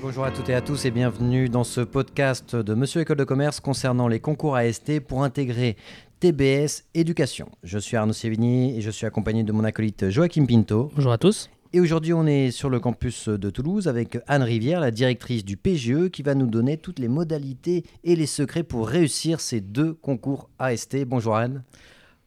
bonjour à toutes et à tous et bienvenue dans ce podcast de Monsieur École de Commerce concernant les concours AST pour intégrer TBS Éducation. Je suis Arnaud Sévigny et je suis accompagné de mon acolyte Joachim Pinto. Bonjour à tous. Et aujourd'hui, on est sur le campus de Toulouse avec Anne Rivière, la directrice du PGE, qui va nous donner toutes les modalités et les secrets pour réussir ces deux concours AST. Bonjour Anne.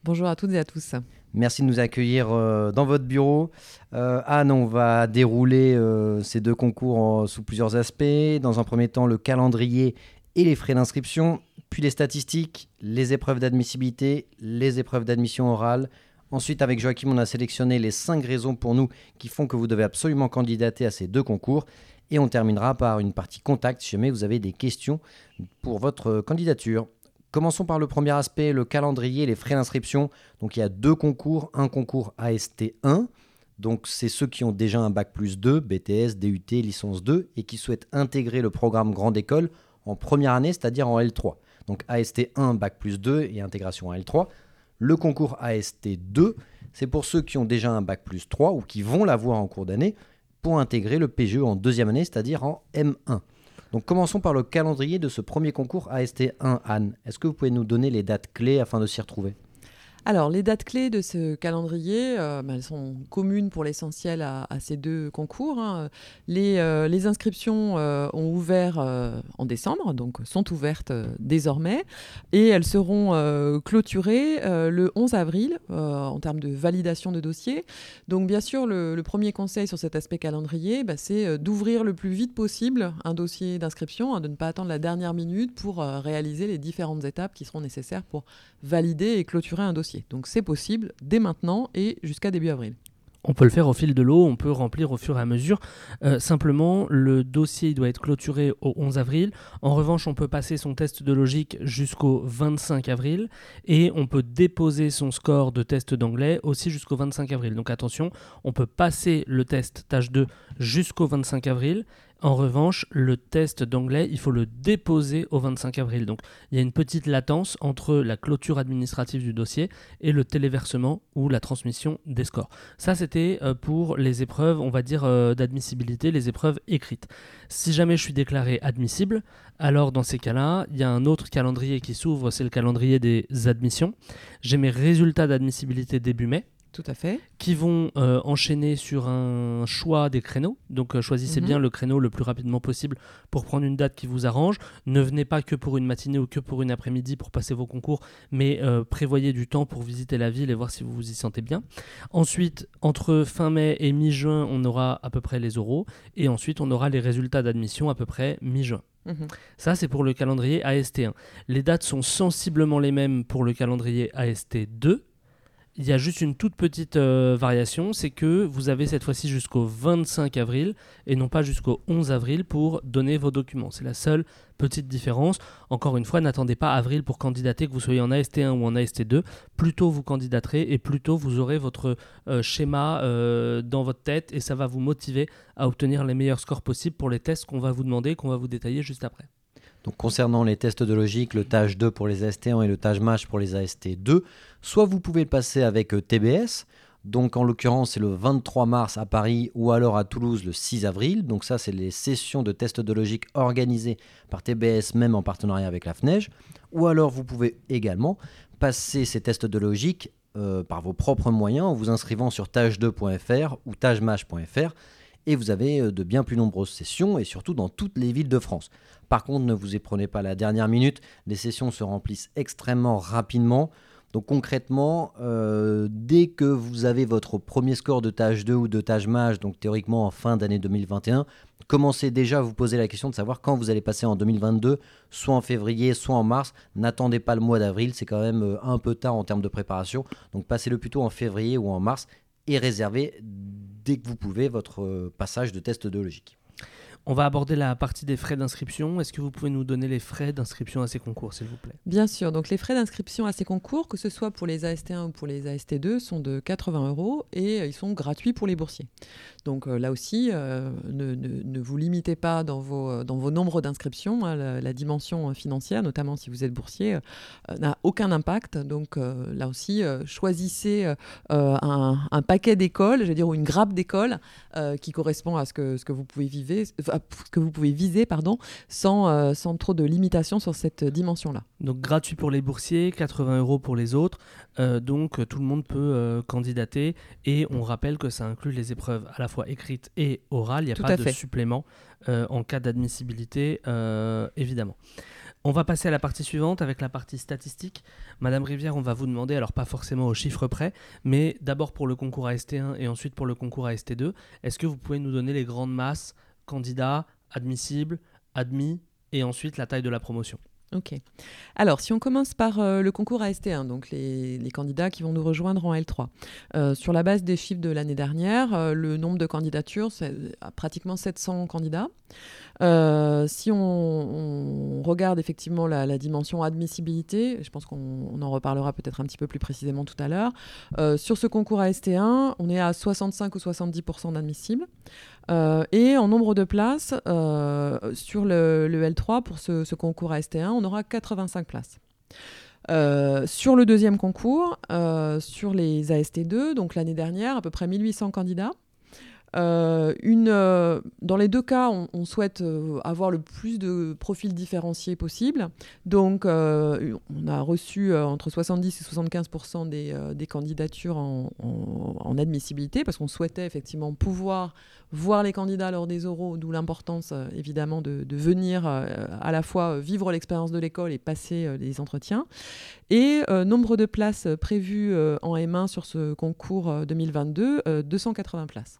Bonjour à toutes et à tous. Merci de nous accueillir euh, dans votre bureau. Euh, Anne, on va dérouler euh, ces deux concours sous plusieurs aspects. Dans un premier temps, le calendrier et les frais d'inscription, puis les statistiques, les épreuves d'admissibilité, les épreuves d'admission orale. Ensuite, avec Joachim, on a sélectionné les cinq raisons pour nous qui font que vous devez absolument candidater à ces deux concours. Et on terminera par une partie contact si jamais vous avez des questions pour votre candidature. Commençons par le premier aspect, le calendrier, les frais d'inscription. Donc il y a deux concours, un concours AST1. Donc c'est ceux qui ont déjà un bac plus 2, BTS, DUT, licence 2 et qui souhaitent intégrer le programme grande école en première année, c'est-à-dire en L3. Donc AST1, bac plus 2 et intégration en L3. Le concours AST2, c'est pour ceux qui ont déjà un bac plus 3 ou qui vont l'avoir en cours d'année pour intégrer le PGE en deuxième année, c'est-à-dire en M1. Donc commençons par le calendrier de ce premier concours AST1 Anne. Est-ce que vous pouvez nous donner les dates clés afin de s'y retrouver? Alors, les dates clés de ce calendrier, euh, ben, elles sont communes pour l'essentiel à, ces deux concours. Hein. Les, euh, les, inscriptions euh, ont ouvert en décembre, donc sont ouvertes désormais, et elles seront clôturées le 11 avril en termes de validation de dossier. Donc, bien sûr, le, premier conseil sur cet aspect calendrier, ben, c'est d'ouvrir le plus vite possible un dossier d'inscription, hein, de ne pas attendre la dernière minute pour réaliser les différentes étapes qui seront nécessaires pour valider et clôturer un dossier. Donc c'est possible dès maintenant et jusqu'à début avril. On peut le faire au fil de l'eau, on peut remplir au fur et à mesure. Euh, simplement, le dossier doit être clôturé au 11 avril. En revanche, on peut passer son test de logique jusqu'au 25 avril et on peut déposer son score de test d'anglais aussi jusqu'au 25 avril. Donc attention, on peut passer le test tâche 2 jusqu'au 25 avril en revanche, le test d'anglais, il faut le déposer au 25 avril. Donc il y a une petite latence entre la clôture administrative du dossier et le téléversement ou la transmission des scores. Ça, c'était euh, pour les épreuves, on va dire, euh, d'admissibilité, les épreuves écrites. Si jamais je suis déclaré admissible, alors dans ces cas-là, il y a un autre calendrier qui s'ouvre, c'est le calendrier des admissions. J'ai mes résultats d'admissibilité début mai. Tout à fait. Qui vont euh, enchaîner sur un choix des créneaux. Donc euh, choisissez mhm. bien le créneau le plus rapidement possible pour prendre une date qui vous arrange. Ne venez pas que pour une matinée ou que pour une après-midi pour passer vos concours, mais euh, prévoyez du temps pour visiter la ville et voir si vous vous y sentez bien. Ensuite, entre fin mai et mi-juin, on aura à peu près les oraux. Et ensuite, on aura les résultats d'admission à peu près mi-juin. Mhm. Ça, c'est pour le calendrier AST1. Les dates sont sensiblement les mêmes pour le calendrier AST2 il y a juste une toute petite euh, variation, c'est que vous avez cette fois-ci jusqu'au 25 avril et non pas jusqu'au 11 avril pour donner vos documents. C'est la seule petite différence. Encore une fois, n'attendez pas avril pour candidater, que vous soyez en AST1 ou en AST2. Plus tôt vous candidaterez et plus tôt vous aurez votre euh, schéma euh, dans votre tête et ça va vous motiver à obtenir les meilleurs scores possibles pour les tests qu'on va vous demander, qu'on va vous détailler juste après. Donc concernant les tests de logique, le TAGE 2 pour les AST1 et le TAGE MASH pour les AST2, soit vous pouvez le passer avec euh, TBS, donc en l'occurrence c'est le 23 mars à Paris ou alors à Toulouse le 6 avril. Donc ça c'est les sessions de tests de logique organisées par TBS même en partenariat avec la FNEJ. Ou alors vous pouvez également passer ces tests de logique euh, par vos propres moyens en vous inscrivant sur tage2.fr ou tagemash.fr et vous avez euh, de bien plus nombreuses sessions et surtout dans toutes les villes de France. Par contre, ne vous y prenez pas la dernière minute, les sessions se remplissent extrêmement rapidement. Donc concrètement, euh, dès que vous avez votre premier score de tâche 2 ou de tâche mage, donc théoriquement en fin d'année 2021, commencez déjà à vous poser la question de savoir quand vous allez passer en 2022, soit en février, soit en mars. N'attendez pas le mois d'avril, c'est quand même euh, un peu tard en termes de préparation. Donc passez-le plutôt en février ou en mars et réservez dès que vous pouvez votre euh, passage de test de logique. On va aborder la partie des frais d'inscription. Est-ce que vous pouvez nous donner les frais d'inscription à ces concours, s'il vous plaît? Bien sûr. Donc, les frais d'inscription à ces concours, que ce soit pour les AST1 ou pour les AST2, sont de 80 euros et euh, ils sont gratuits pour les boursiers. Donc, euh, là aussi, euh, ne, vous limitez pas dans vos, dans vos nombres d'inscriptions. Hein. la, dimension financière, notamment si vous êtes boursier, n'a aucun impact. Donc, là aussi, choisissez un, paquet d'écoles, je veux dire, ou une grappe d'écoles qui correspond à ce que, ce que vous pouvez vivre, ce que vous pouvez viser pardon, sans, sans trop de limitations sur cette dimension-là. Donc gratuit pour les boursiers, 80 euros pour les autres. Donc tout le monde peut candidater et on rappelle que ça inclut les épreuves à la fois écrites et orales. Il n'y a pas de supplément en cas d'admissibilité, évidemment. On va passer à la partie suivante avec la partie statistique. Madame Rivière, on va vous demander, alors pas forcément au chiffre près, mais d'abord pour le concours AST1 et ensuite pour le concours AST2, est-ce que vous pouvez nous donner les grandes masses, candidats, admissibles, admis, et ensuite la taille de la promotion? Ok. Alors, si on commence par euh, le concours AST1, donc les, candidats qui vont nous rejoindre en L3. Euh, sur la base des chiffres de l'année dernière, euh, le nombre de candidatures, c'est pratiquement 700 candidats. si on, regarde effectivement la, dimension admissibilité, je pense qu'on en reparlera peut-être un petit peu plus précisément tout à l'heure, sur ce concours AST1, on est à 65 ou 70% d'admissibles. Et en nombre de places, sur le, L3, pour ce, concours AST1, on aura 85 places. Euh, sur le deuxième concours, sur les AST2, donc l'année dernière, à peu près 1800 candidats. Euh, euh, dans les deux cas, on, souhaite euh, avoir le plus de profils différenciés possible. Donc, on a reçu entre 70 et 75 des, des, candidatures en, admissibilité parce qu'on souhaitait effectivement pouvoir voir les candidats lors des oraux, d'où l'importance évidemment de, de venir à la fois vivre l'expérience de l'école et passer les entretiens. Et nombre de places prévues en M1 sur ce concours 2022, 280 places.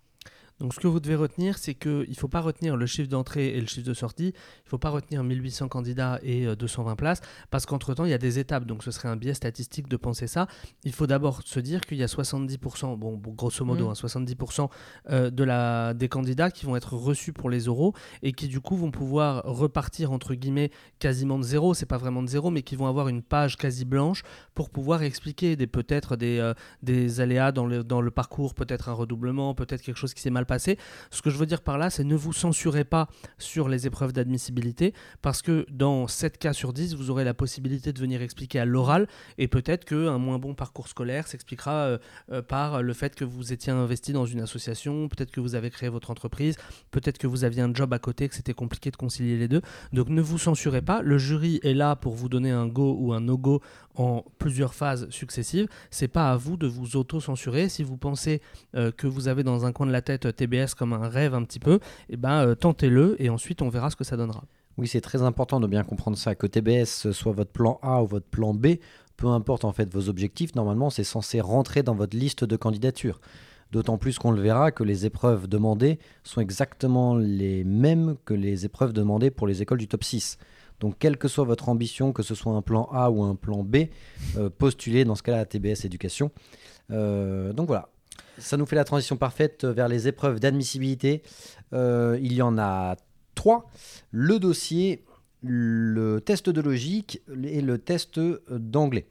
Donc ce que vous devez retenir, c'est qu'il ne faut pas retenir le chiffre d'entrée et le chiffre de sortie, il ne faut pas retenir 1800 candidats et 220 euh, places, parce qu'entre-temps, il y a des étapes, donc ce serait un biais statistique de penser ça. Il faut d'abord se dire qu'il y a 70%, bon, grosso modo, 70% mmh. hein, euh, de la, des candidats qui vont être reçus pour les euros et qui du coup vont pouvoir repartir, entre guillemets, quasiment de zéro, c'est pas vraiment de zéro, mais qui vont avoir une page quasi blanche pour pouvoir expliquer des, peut-être des, euh, des aléas dans le, dans le parcours, peut-être un redoublement, peut-être quelque chose qui s'est mal passer. Ce que je veux dire par là, c'est ne vous censurez pas sur les épreuves d'admissibilité parce que dans 7 cas sur 10, vous aurez la possibilité de venir expliquer à l'oral et peut-être qu'un moins bon parcours scolaire s'expliquera euh, euh, par le fait que vous étiez investi dans une association, peut-être que vous avez créé votre entreprise, peut-être que vous aviez un job à côté, que c'était compliqué de concilier les deux. Donc ne vous censurez pas. Le jury est là pour vous donner un go ou un no-go en plusieurs phases successives. C'est pas à vous de vous auto-censurer. Si vous pensez euh, que vous avez dans un coin de la tête TBS comme un rêve un petit peu, et eh ben, euh, tentez-le et ensuite on verra ce que ça donnera. Oui, c'est très important de bien comprendre ça, que TBS soit votre plan A ou votre plan B, peu importe en fait vos objectifs, normalement c'est censé rentrer dans votre liste de candidatures. D'autant plus qu'on le verra que les épreuves demandées sont exactement les mêmes que les épreuves demandées pour les écoles du top 6. Donc, quelle que soit votre ambition, que ce soit un plan A ou un plan B, euh, postulez dans ce cas-là à TBS Éducation. Euh, donc voilà, ça nous fait la transition parfaite vers les épreuves d'admissibilité. Euh, il y en a trois. Le dossier, le test de logique et le test d'anglais.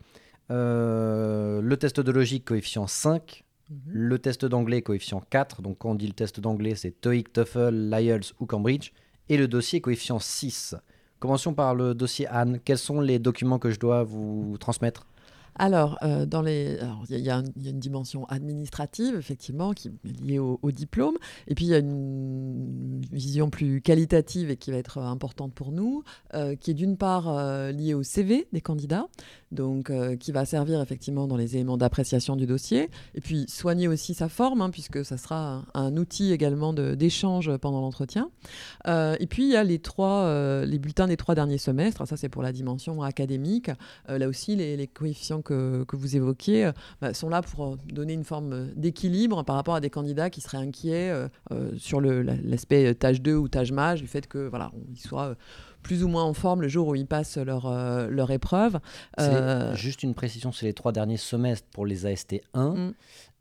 le test de logique, coefficient 5. Mhm. Le test d'anglais, coefficient 4. Donc quand on dit le test d'anglais, c'est TOEIC, TOEFL, l'IELTS ou Cambridge. Et le dossier, coefficient 6. Commençons par le dossier Anne. Quels sont les documents que je dois vous transmettre? Alors, euh, dans il y, a une dimension administrative effectivement qui est liée au, diplôme, et puis il y a une vision plus qualitative et qui va être importante pour nous, euh, qui est d'une part euh, liée au CV des candidats, donc qui va servir effectivement dans les éléments d'appréciation du dossier, et puis soigner aussi sa forme, hein, puisque ça sera un, outil également d'échange pendant l'entretien. et puis il y a les trois, les bulletins des trois derniers semestres. Ça c'est pour la dimension académique. là aussi les coefficients que, vous évoquiez euh, bah, sont là pour euh, donner une forme d'équilibre par rapport à des candidats qui seraient inquiets euh, sur l'aspect tâche 2 ou tâche mage, du fait que voilà, ils soient plus ou moins en forme le jour où ils passent leur, leur épreuve. Juste une précision, c'est les trois derniers semestres pour les AST 1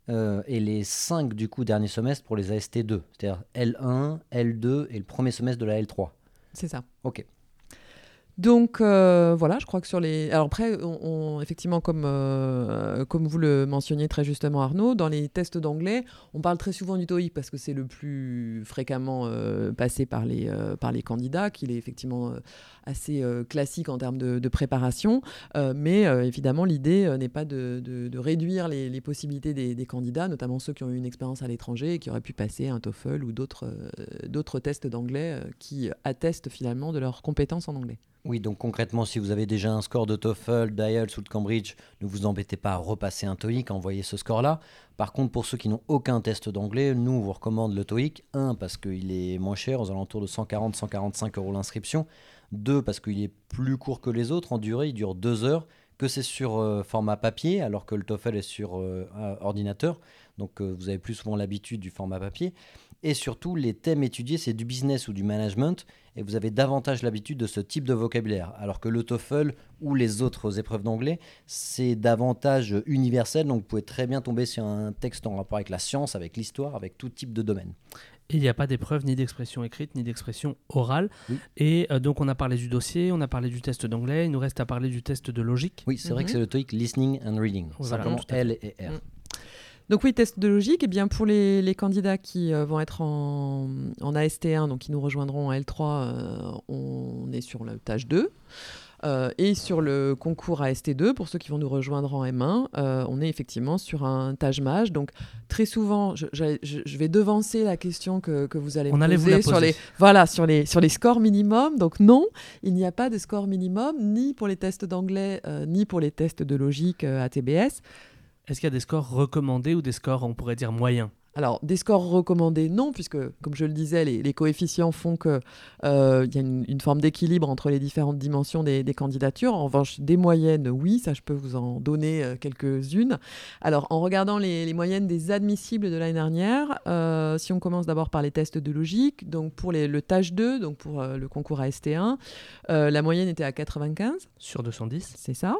mm. et les cinq du coup derniers semestres pour les AST 2, c'est-à-dire L1, L2 et le premier semestre de la L3. C'est ça. Ok. Donc euh, voilà, je crois que sur les. Alors après, on, effectivement, comme, euh, comme vous le mentionniez très justement, Arnaud, dans les tests d'anglais, on parle très souvent du TOEIC parce que c'est le plus fréquemment euh, passé par les, par les candidats, qu'il est effectivement assez classique en termes de, préparation. mais évidemment, l'idée n'est pas de, de, réduire les, possibilités des, des, candidats, notamment ceux qui ont eu une expérience à l'étranger et qui auraient pu passer un TOEFL ou d'autres tests d'anglais qui attestent finalement de leurs compétences en anglais. Oui, donc concrètement, si vous avez déjà un score de TOEFL, d'IELTS ou de Cambridge, ne vous embêtez pas à repasser un TOEIC, envoyez ce score-là. Par contre, pour ceux qui n'ont aucun test d'anglais, nous, vous recommande le TOEIC. Un, parce qu'il est moins cher, aux alentours de 140-145 euros l'inscription. Deux, parce qu'il est plus court que les autres en durée, il dure deux heures, que c'est sur euh, format papier, alors que le TOEFL est sur euh, ordinateur. Donc euh, vous avez plus souvent l'habitude du format papier. Et surtout, les thèmes étudiés, c'est du business ou du management, et vous avez davantage l'habitude de ce type de vocabulaire. Alors que le TOEFL ou les autres épreuves d'anglais, c'est davantage universel, donc vous pouvez très bien tomber sur un texte en rapport avec la science, avec l'histoire, avec tout type de domaine. il n'y a pas d'épreuve ni d'expression écrite ni d'expression orale. Et euh, donc on a parlé du dossier, on a parlé du test d'anglais, il nous reste à parler du test de logique. Oui, c'est vrai que mhm. c'est le TOEIC Listening and Reading, simplement L et R. Mm. Donc oui, test de logique, et eh bien pour les, candidats qui euh, vont être en, AST1, donc qui nous rejoindront en L3, euh, on est sur la tâche 2. Euh, et sur le concours AST2, pour ceux qui vont nous rejoindre en M1, on est effectivement sur un tâche mage. Donc très souvent, je, vais devancer la question que, vous allez me poser, sur les voilà sur les sur les scores minimum. Donc non, il n'y a pas de score minimum ni pour les tests d'anglais ni pour les tests de logique ATBS. Est-ce qu'il y a des scores recommandés ou des scores, on pourrait dire, moyens? Alors, des scores recommandés, non, puisque, comme je le disais, les, coefficients font qu'il euh, y a une, forme d'équilibre entre les différentes dimensions des, candidatures. En revanche, des moyennes, oui, ça, je peux vous en donner euh, quelques-unes. Alors, en regardant les, moyennes des admissibles de l'année dernière, euh, si on commence d'abord par les tests de logique, donc pour le tâche 2, donc pour le concours AST1, la moyenne était à 95. Sur 210 C'est ça.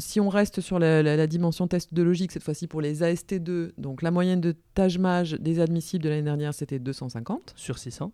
si on reste sur la, la dimension test de logique, cette fois-ci pour les AST2, donc la moyenne de Tajmaj des admissibles de l'année dernière, c'était 250. Sur 600.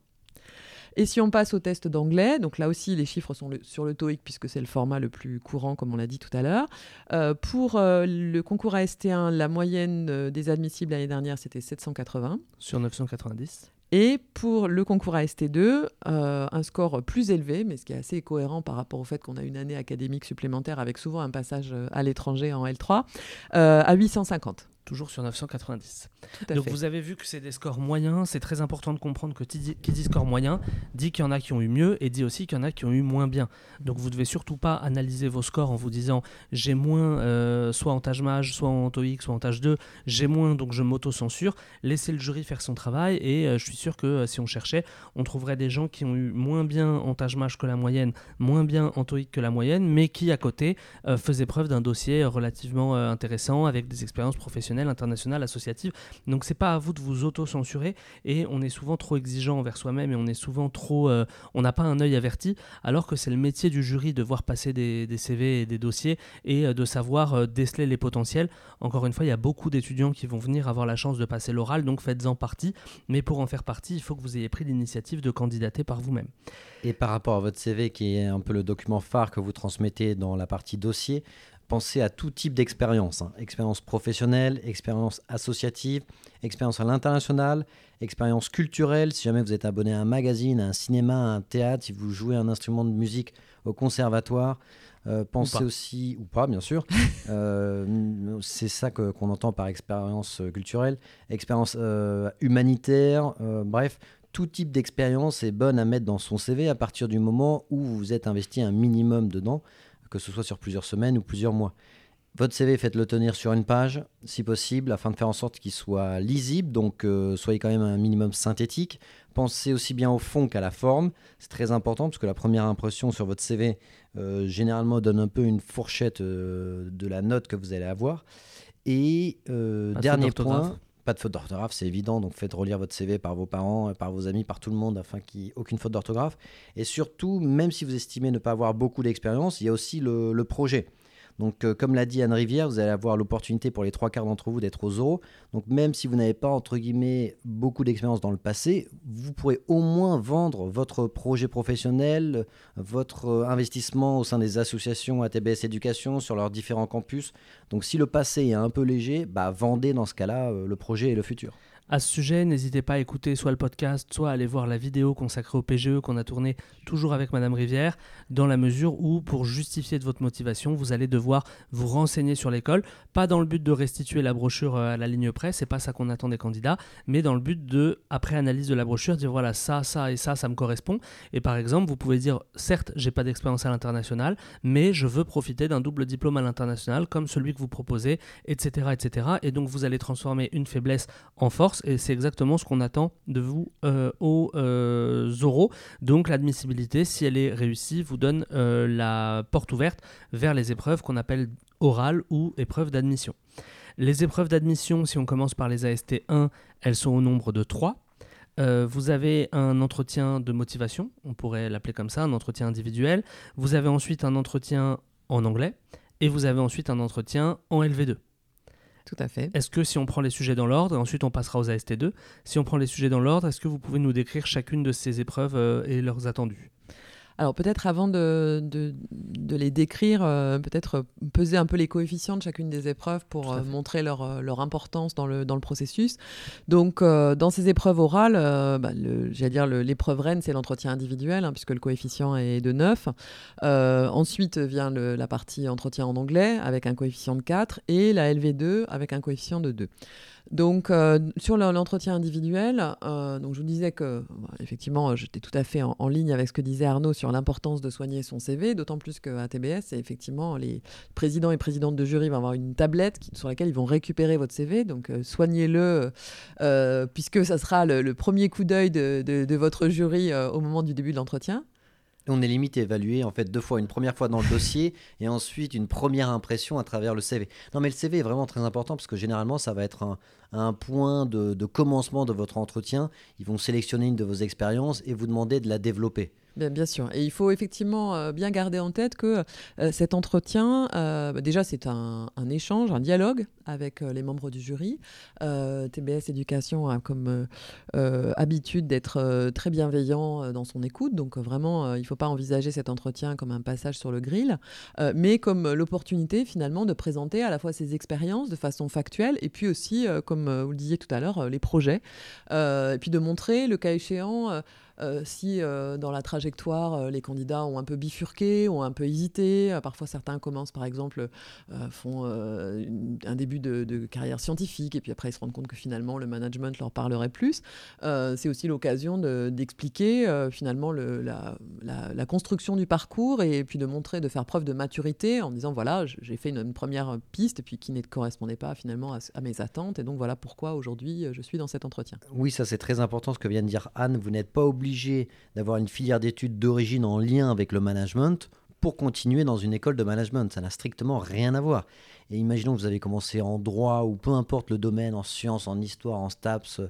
Et si on passe au test d'anglais, donc là aussi les chiffres sont sur le TOEIC puisque c'est le format le plus courant comme on l'a dit tout à l'heure. Euh, pour euh, le concours AST1, la moyenne euh, des admissibles l'année dernière c'était 780. Sur 990. Et pour le concours AST2, un score plus élevé, mais ce qui est assez cohérent par rapport au fait qu'on a une année académique supplémentaire avec souvent un passage à l'étranger en L3, à 850 toujours sur 990. Donc vous avez vu que c'est des scores moyens. C'est très important de comprendre que qui dit, score moyen dit qu'il y en a qui ont eu mieux et dit aussi qu'il y en a qui ont eu moins bien. Donc vous devez surtout pas analyser vos scores en vous disant j'ai moins euh, soit en tâche mage, soit en TOEIC, soit en tâche 2, j'ai moins donc je m'auto-censure. Laissez le jury faire son travail et euh, je suis sûr que euh, si on cherchait, on trouverait des gens qui ont eu moins bien en tâche mage que la moyenne, moins bien en TOEIC que la moyenne, mais qui à côté faisaient preuve d'un dossier relativement intéressant avec des expériences professionnelles internationale, associative. Donc c'est pas à vous de vous auto-censurer et on est souvent trop exigeant envers soi-même et on est souvent trop... Euh, on n'a pas un œil averti alors que c'est le métier du jury de voir passer des, CV et des dossiers et euh, de savoir euh, déceler les potentiels. Encore une fois, il y a beaucoup d'étudiants qui vont venir avoir la chance de passer l'oral, donc faites-en partie. Mais pour en faire partie, il faut que vous ayez pris l'initiative de candidater par vous-même. Et par rapport à votre CV, qui est un peu le document phare que vous transmettez dans la partie dossier, pensez à tout type d'expérience. Hein. Expérience professionnelle, expérience associative, expérience à l'international, expérience culturelle, si jamais vous êtes abonné à un magazine, à un cinéma, à un théâtre, si vous jouez un instrument de musique au conservatoire. Euh, pensez aussi, ou pas bien sûr, euh, c'est ça qu'on entend par expérience culturelle, expérience euh, humanitaire, bref, tout type d'expérience est bonne à mettre dans son CV à partir du moment où vous êtes investi un minimum dedans que ce soit sur plusieurs semaines ou plusieurs mois. Votre CV, faites-le tenir sur une page, si possible, afin de faire en sorte qu'il soit lisible, donc euh, soyez quand même un minimum synthétique. Pensez aussi bien au fond qu'à la forme, c'est très important, parce que la première impression sur votre CV, euh, généralement, donne un peu une fourchette euh, de la note que vous allez avoir. Et dernier point, pas de faute d'orthographe, c'est évident, donc faites relire votre CV par vos parents, par vos amis, par tout le monde, afin qu'il n'y ait aucune faute d'orthographe. Et surtout, même si vous estimez ne pas avoir beaucoup d'expérience, il y a aussi le, projet. Donc, euh, comme l'a dit Anne Rivière, vous allez avoir l'opportunité pour les trois quarts d'entre vous d'être aux euros. Donc, même si vous n'avez pas, entre guillemets, beaucoup d'expérience dans le passé, vous pourrez au moins vendre votre projet professionnel, votre euh, investissement au sein des associations ATBS Éducation sur leurs différents campus. Donc, si le passé est un peu léger, bah, vendez dans ce cas-là euh, le projet et le futur. À ce sujet, n'hésitez pas à écouter soit le podcast, soit à aller voir la vidéo consacrée au PGE qu'on a tournée toujours avec Madame Rivière, dans la mesure où, pour justifier de votre motivation, vous allez devoir vous renseigner sur l'école, pas dans le but de restituer la brochure euh, à la ligne près, c'est pas ça qu'on attend des candidats, mais dans le but de, après analyse de la brochure, dire voilà, ça, ça et ça, ça me correspond. Et par exemple, vous pouvez dire, certes, j'ai pas d'expérience à l'international, mais je veux profiter d'un double diplôme à l'international, comme celui que vous proposez, etc., etc. Et donc, vous allez transformer une faiblesse en force et c'est exactement ce qu'on attend de vous euh, aux euh, oraux. Donc l'admissibilité, si elle est réussie, vous donne euh, la porte ouverte vers les épreuves qu'on appelle orales ou épreuves d'admission. Les épreuves d'admission, si on commence par les AST 1, elles sont au nombre de 3. vous avez un entretien de motivation, on pourrait l'appeler comme ça, un entretien individuel. Vous avez ensuite un entretien en anglais et vous avez ensuite un entretien en LV2. Tout à fait. Est-ce que si on prend les sujets dans l'ordre, ensuite on passera aux AST2, si on prend les sujets dans l'ordre, est-ce que vous pouvez nous décrire chacune de ces épreuves euh, et leurs attendus? Alors peut-être avant de, de, les décrire, euh, peut-être peser un peu les coefficients de chacune des épreuves pour euh, montrer leur, euh, leur, importance dans le, dans le processus. Donc dans ces épreuves orales, bah, j'allais dire l'épreuve reine, c'est l'entretien individuel, hein, puisque le coefficient est de 9. ensuite vient la partie entretien en anglais avec un coefficient de 4 et la LV2 avec un coefficient de 2. Donc, euh, sur l'entretien individuel, euh, donc je vous disais que, bah, effectivement, j'étais tout à fait en, ligne avec ce que disait Arnaud sur l'importance de soigner son CV, d'autant plus qu'à TBS, effectivement, les présidents et présidentes de jury vont avoir une tablette sur laquelle ils vont récupérer votre CV. Donc, euh, soignez-le, puisque ça sera le, premier coup d'œil de, votre jury au moment du début de l'entretien. On est limite évalué en fait deux fois, une première fois dans le dossier et ensuite une première impression à travers le CV. Non mais le CV est vraiment très important parce que généralement ça va être un, un point de, commencement de votre entretien. Ils vont sélectionner une de vos expériences et vous demander de la développer. Bien, sûr. Et il faut effectivement euh, bien garder en tête que euh, cet entretien, euh, déjà, c'est un, échange, un dialogue avec les membres du jury. TBS Éducation a comme habitude d'être très bienveillant dans son écoute. Donc, vraiment, il ne faut pas envisager cet entretien comme un passage sur le grill, mais comme l'opportunité, finalement, de présenter à la fois ses expériences de façon factuelle et puis aussi, comme vous le disiez tout à l'heure, les projets. et puis de montrer, le cas échéant, euh, si euh, dans la trajectoire, euh, les candidats ont un peu bifurqué, ont un peu hésité, parfois certains commencent par exemple, font un début de, carrière scientifique et puis après ils se rendent compte que finalement le management leur parlerait plus. c'est aussi l'occasion d'expliquer finalement le, la, construction du parcours et puis de montrer, de faire preuve de maturité en disant voilà, j'ai fait une, première piste puis qui ne correspondait pas finalement à, mes attentes et donc voilà pourquoi aujourd'hui je suis dans cet entretien. Oui, ça c'est très important ce que vient de dire Anne. Vous n'êtes pas obligé obligé d'avoir une filière d'études d'origine en lien avec le management pour continuer dans une école de management. Ça n'a strictement rien à voir. Et imaginons que vous avez commencé en droit ou peu importe le domaine, en sciences, en histoire, en STAPS,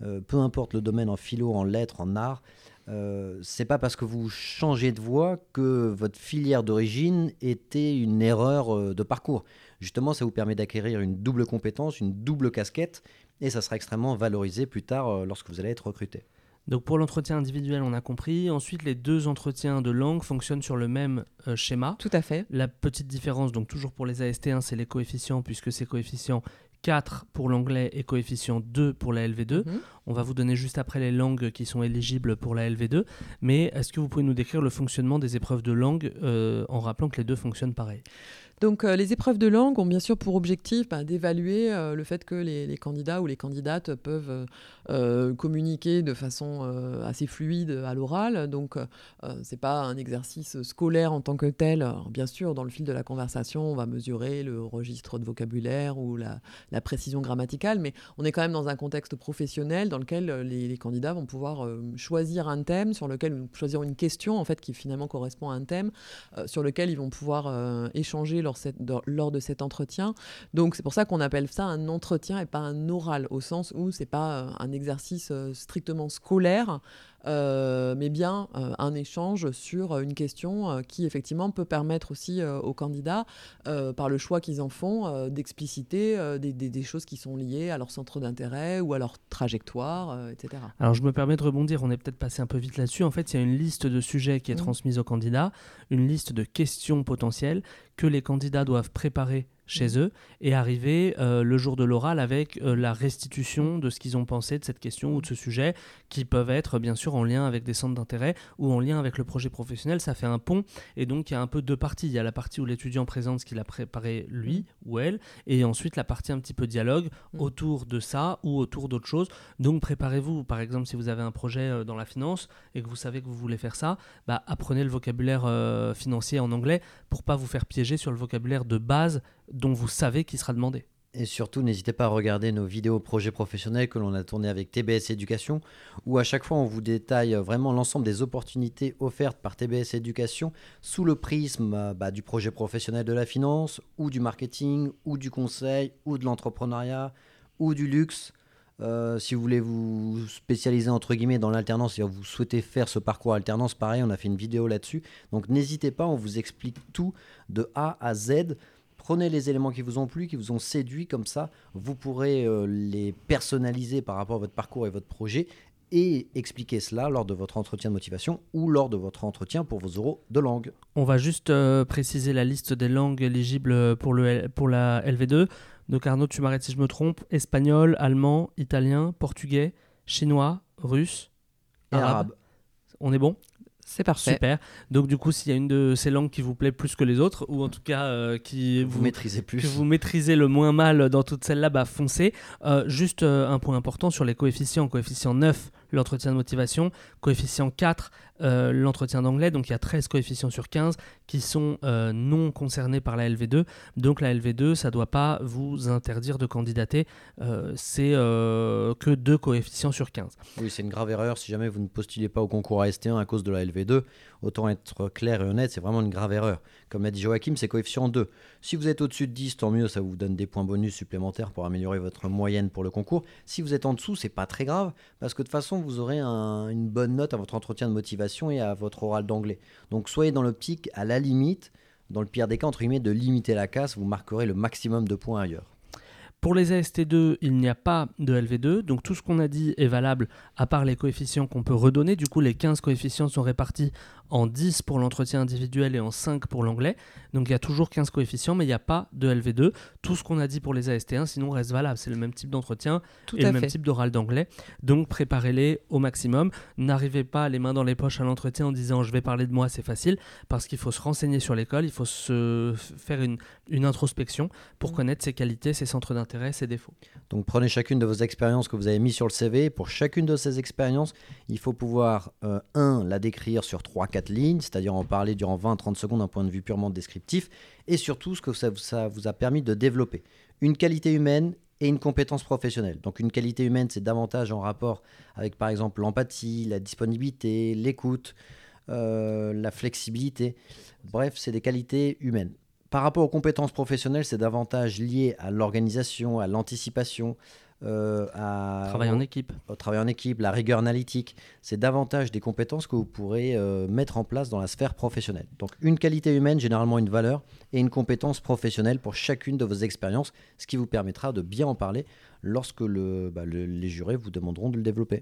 euh, peu importe le domaine en philo, en lettres, en art. Euh, c'est pas parce que vous changez de voie que votre filière d'origine était une erreur euh, de parcours. Justement, ça vous permet d'acquérir une double compétence, une double casquette, et ça sera extrêmement valorisé plus tard euh, lorsque vous allez être recruté. Donc pour l'entretien individuel, on a compris. Ensuite, les deux entretiens de langue fonctionnent sur le même euh, schéma. Tout à fait. La petite différence, donc toujours pour les AST1, c'est les coefficients, puisque c'est coefficient 4 pour l'anglais et coefficient 2 pour la LV2. Mhm. On va vous donner juste après les langues qui sont éligibles pour la LV2. Mais est-ce que vous pouvez nous décrire le fonctionnement des épreuves de langue euh, en rappelant que les deux fonctionnent pareil? Donc euh, les épreuves de langue ont bien sûr pour objectif bah, d'évaluer euh, le fait que les, candidats ou les candidates peuvent euh, communiquer de façon assez fluide à l'oral. Donc c'est pas un exercice scolaire en tant que tel. bien sûr, dans le fil de la conversation, on va mesurer le registre de vocabulaire ou la, précision grammaticale, mais on est quand même dans un contexte professionnel dans lequel les, les candidats vont pouvoir choisir un thème sur lequel choisir une question en fait qui finalement correspond à un thème sur lequel ils vont pouvoir échanger leur lors, de cet entretien. Donc c'est pour ça qu'on appelle ça un entretien et pas un oral, au sens où c'est pas euh, un exercice euh, strictement scolaire mais bien euh, un échange sur une question euh, qui effectivement peut permettre aussi euh, aux candidats, euh, par le choix qu'ils en font, euh, d'expliciter euh, des, des- des choses qui sont liées à leur centre d'intérêt ou à leur trajectoire, euh, etc. Alors je me permets de rebondir, on est peut-être passé un peu vite là-dessus. En fait, il y a une liste de sujets qui est transmise aux candidats, une liste de questions potentielles que les candidats doivent préparer chez eux et arriver euh, le jour de l'oral avec euh, la restitution de ce qu'ils ont pensé de cette question ou de ce sujet, qui peuvent être bien sûr en lien avec des centres d'intérêt ou en lien avec le projet professionnel. Ça fait un pont et donc il y a un peu deux parties. Il y a la partie où l'étudiant présente ce qu'il a préparé lui ou elle et ensuite la partie un petit peu dialogue Mhm. autour de ça ou autour d'autres choses. Donc préparez-vous, par exemple, si vous avez un projet euh, dans la finance et que vous savez que vous voulez faire ça, bah, apprenez le vocabulaire euh, financier en anglais pour pas vous faire piéger sur le vocabulaire de base dont vous savez qu'il sera demandé. Et surtout, n'hésitez pas à regarder nos vidéos projets professionnels que l'on a tourné avec TBS Éducation, où à chaque fois on vous détaille vraiment l'ensemble des opportunités offertes par TBS Éducation sous le prisme euh, bah, du projet professionnel de la finance, ou du marketing, ou du conseil, ou de l'entrepreneuriat, ou du luxe. Euh, si vous voulez vous spécialiser entre guillemets dans l'alternance et vous souhaitez faire ce parcours alternance, pareil, on a fait une vidéo là-dessus. Donc n'hésitez pas, on vous explique tout de A à Z. Prenez les éléments qui vous ont plu, qui vous ont séduit, comme ça, vous pourrez euh, les personnaliser par rapport à votre parcours et votre projet et expliquer cela lors de votre entretien de motivation ou lors de votre entretien pour vos euros de langue. On va juste euh, préciser la liste des langues éligibles pour, le, L- pour la LV2. Donc Arnaud, tu m'arrêtes si je me trompe. Espagnol, allemand, italien, portugais, chinois, russe, Et arabe. arabe. On est bon? C'est parfait. Super. Donc du coup, s'il y a une de ces langues qui vous plaît plus que les autres, ou en tout cas euh, qui Vous, vous, maîtrisez plus. que vous maîtrisez le moins mal dans toutes celles-là, bah foncez. Euh, juste euh, un point important sur les coefficients. Coefficient 9, l'entretien de motivation. Coefficient 4, euh, l'entretien d'anglais. Donc il y a 13 coefficients sur 15 qui sont euh, non concernés par la LV2. Donc la LV2, ça ne doit pas vous interdire de candidater. Euh, C'est que 2 coefficients sur 15. Oui, c'est une grave erreur si jamais vous ne postulez pas au concours AST1 à cause de la LV2. Autant être clair et honnête, c'est vraiment une grave erreur. Comme l'a dit Joachim, c'est coefficient 2. Si vous êtes au-dessus de 10, tant mieux, ça vous donne des points bonus supplémentaires pour améliorer votre moyenne pour le concours. Si vous êtes en dessous, c'est pas très grave parce que de toute façon, vous aurez un- une bonne note à votre entretien de motivation et à votre oral d'anglais. Donc soyez dans l'optique, à la limite, dans le pire des cas, entre guillemets, de limiter la casse, vous marquerez le maximum de points ailleurs. Pour les AST2, il n'y a pas de LV2, donc tout ce qu'on a dit est valable à part les coefficients qu'on peut redonner. Du coup, les 15 coefficients sont répartis en 10 pour l'entretien individuel et en 5 pour l'anglais. Donc il y a toujours 15 coefficients, mais il n'y a pas de LV2. Tout ce qu'on a dit pour les AST1, sinon reste valable. C'est le même type d'entretien Tout et le même type d'oral d'anglais. Donc préparez-les au maximum. N'arrivez pas les mains dans les poches à l'entretien en disant je vais parler de moi, c'est facile, parce qu'il faut se renseigner sur l'école, il faut se faire une, une introspection pour Mm. connaître ses qualités, ses centres d'intérêt, ses défauts. Donc prenez chacune de vos expériences que vous avez mises sur le CV. Pour chacune de ces expériences, il faut pouvoir, 1, la décrire sur 3-4 c'est-à-dire en parler durant 20-30 secondes d'un point de vue purement descriptif, et surtout ce que ça, ça vous a permis de développer. Une qualité humaine et une compétence professionnelle. Donc une qualité humaine, c'est davantage en rapport avec par exemple l'empathie, la disponibilité, l'écoute, euh, la flexibilité. Bref, c'est des qualités humaines. Par rapport aux compétences professionnelles, c'est davantage lié à l'organisation, à l'anticipation, euh, à, Travail en équipe. au travail en équipe, la rigueur analytique. C'est davantage des compétences que vous pourrez euh, mettre en place dans la sphère professionnelle. Donc une qualité humaine, généralement une valeur, et une compétence professionnelle pour chacune de vos expériences, ce qui vous permettra de bien en parler lorsque le- bah, le- les jurés vous demanderont de le développer.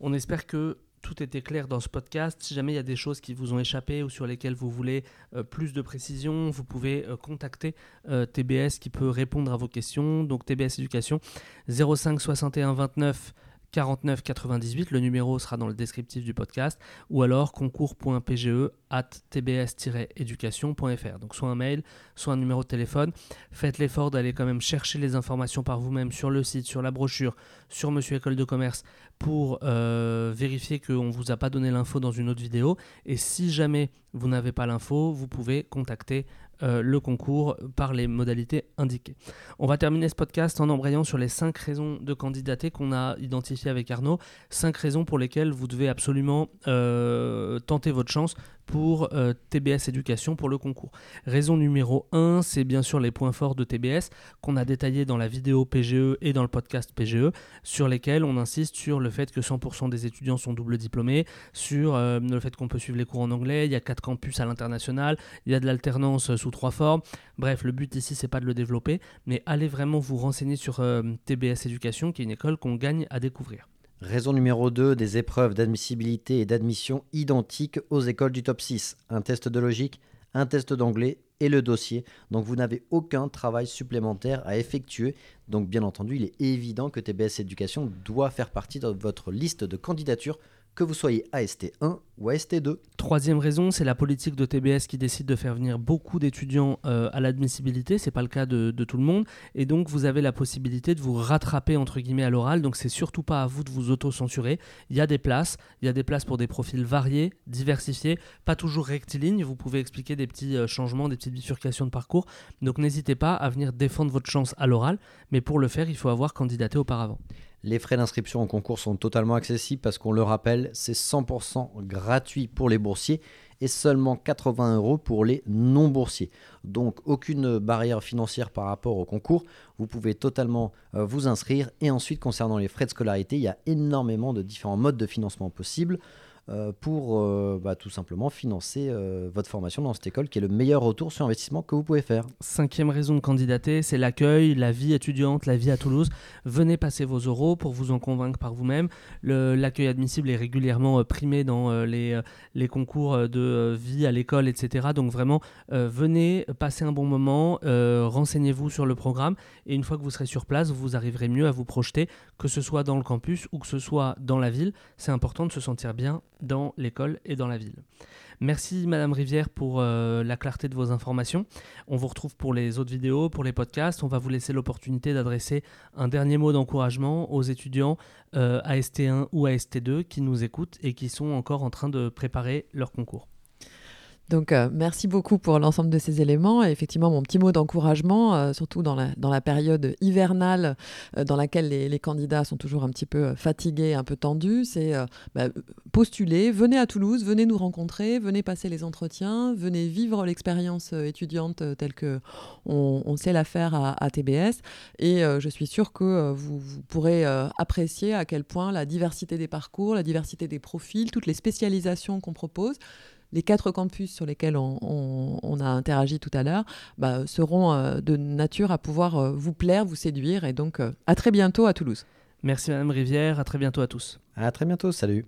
On espère que tout était clair dans ce podcast. Si jamais il y a des choses qui vous ont échappé ou sur lesquelles vous voulez euh, plus de précision, vous pouvez euh, contacter euh, TBS qui peut répondre à vos questions. Donc TBS Éducation 05 61 29 49 98. Le numéro sera dans le descriptif du podcast ou alors concours.pge at tbs-éducation.fr. Donc soit un mail, soit un numéro de téléphone. Faites l'effort d'aller quand même chercher les informations par vous-même sur le site, sur la brochure, sur Monsieur École de Commerce pour euh, vérifier qu'on ne vous a pas donné l'info dans une autre vidéo. Et si jamais vous n'avez pas l'info, vous pouvez contacter euh, le concours par les modalités indiquées. On va terminer ce podcast en embrayant sur les 5 raisons de candidater qu'on a identifiées avec Arnaud. 5 raisons pour lesquelles vous devez absolument euh, tenter votre chance, pour euh, TBS Éducation pour le concours. Raison numéro 1, c'est bien sûr les points forts de TBS qu'on a détaillés dans la vidéo PGE et dans le podcast PGE, sur lesquels on insiste sur le fait que 100% des étudiants sont double diplômés, sur euh, le fait qu'on peut suivre les cours en anglais, il y a quatre campus à l'international, il y a de l'alternance sous trois formes. Bref, le but ici, c'est pas de le développer, mais allez vraiment vous renseigner sur TBS Éducation, qui est une école qu'on gagne à découvrir. Raison numéro 2, des épreuves d'admissibilité et d'admission identiques aux écoles du top 6. Un test de logique, un test d'anglais et le dossier. Donc vous n'avez aucun travail supplémentaire à effectuer. Donc bien entendu, il est évident que TBS Éducation doit faire partie de votre liste de candidatures que vous soyez AST1 ou AST2. Troisième raison, c'est la politique de TBS qui décide de faire venir beaucoup d'étudiants euh, à l'admissibilité. C'est pas le cas de, tout le monde. Et donc, vous avez la possibilité de vous rattraper, entre guillemets, à l'oral. Donc, c'est surtout pas à vous de vous auto-censurer. Il y a des places. Il y a des places pour des profils variés, diversifiés, pas toujours rectilignes. Vous pouvez expliquer des petits euh, changements, des petites bifurcations de parcours. Donc, n'hésitez pas à venir défendre votre chance à l'oral. Mais pour le faire, il faut avoir candidaté auparavant. Les frais d'inscription au concours sont totalement accessibles parce qu'on le rappelle, c'est 100% gratuit pour les boursiers et seulement 80 euros pour les non-boursiers. Donc aucune barrière financière par rapport au concours. Vous pouvez totalement euh, vous inscrire. Et ensuite, concernant les frais de scolarité, il y a énormément de différents modes de financement possibles. Euh, pour euh, bah, tout simplement financer euh, votre formation dans cette école qui est le meilleur retour sur investissement que vous pouvez faire. Cinquième raison de candidater, c'est l'accueil, la vie étudiante, la vie à Toulouse. Venez passer vos euros pour vous en convaincre par vous-même. L'accueil admissible est régulièrement primé dans les, les concours de vie à l'école, etc. Donc vraiment, venez passer un bon moment, renseignez-vous sur le programme et une fois que vous serez sur place, vous arriverez mieux à vous projeter, que ce soit dans le campus ou que ce soit dans la ville. C'est important de se sentir bien dans l'école et dans la ville. Merci Madame Rivière pour euh, la clarté de vos informations. On vous retrouve pour les autres vidéos, pour les podcasts. On va vous laisser l'opportunité d'adresser un dernier mot d'encouragement aux étudiants euh, AST1 ou AST2 qui nous écoutent et qui sont encore en train de préparer leur concours. Donc, euh, merci beaucoup pour l'ensemble de ces éléments. Et effectivement, mon petit mot d'encouragement, euh, surtout dans la, période hivernale euh, dans laquelle les, candidats sont toujours un petit peu fatigués, un peu tendus, c'est bah, postuler, venez à Toulouse, venez nous rencontrer, venez passer les entretiens, venez vivre l'expérience étudiante telle que on, sait la faire à, TBS. Et je suis sûre que vous pourrez apprécier à quel point la diversité des parcours, la diversité des profils, toutes les spécialisations qu'on propose, les quatre campus sur lesquels on, a interagi tout à l'heure bah, seront euh, de nature à pouvoir euh, vous plaire, vous séduire. Et donc, euh, à très bientôt à Toulouse. Merci Madame Rivière, à très bientôt à tous. À très bientôt, salut.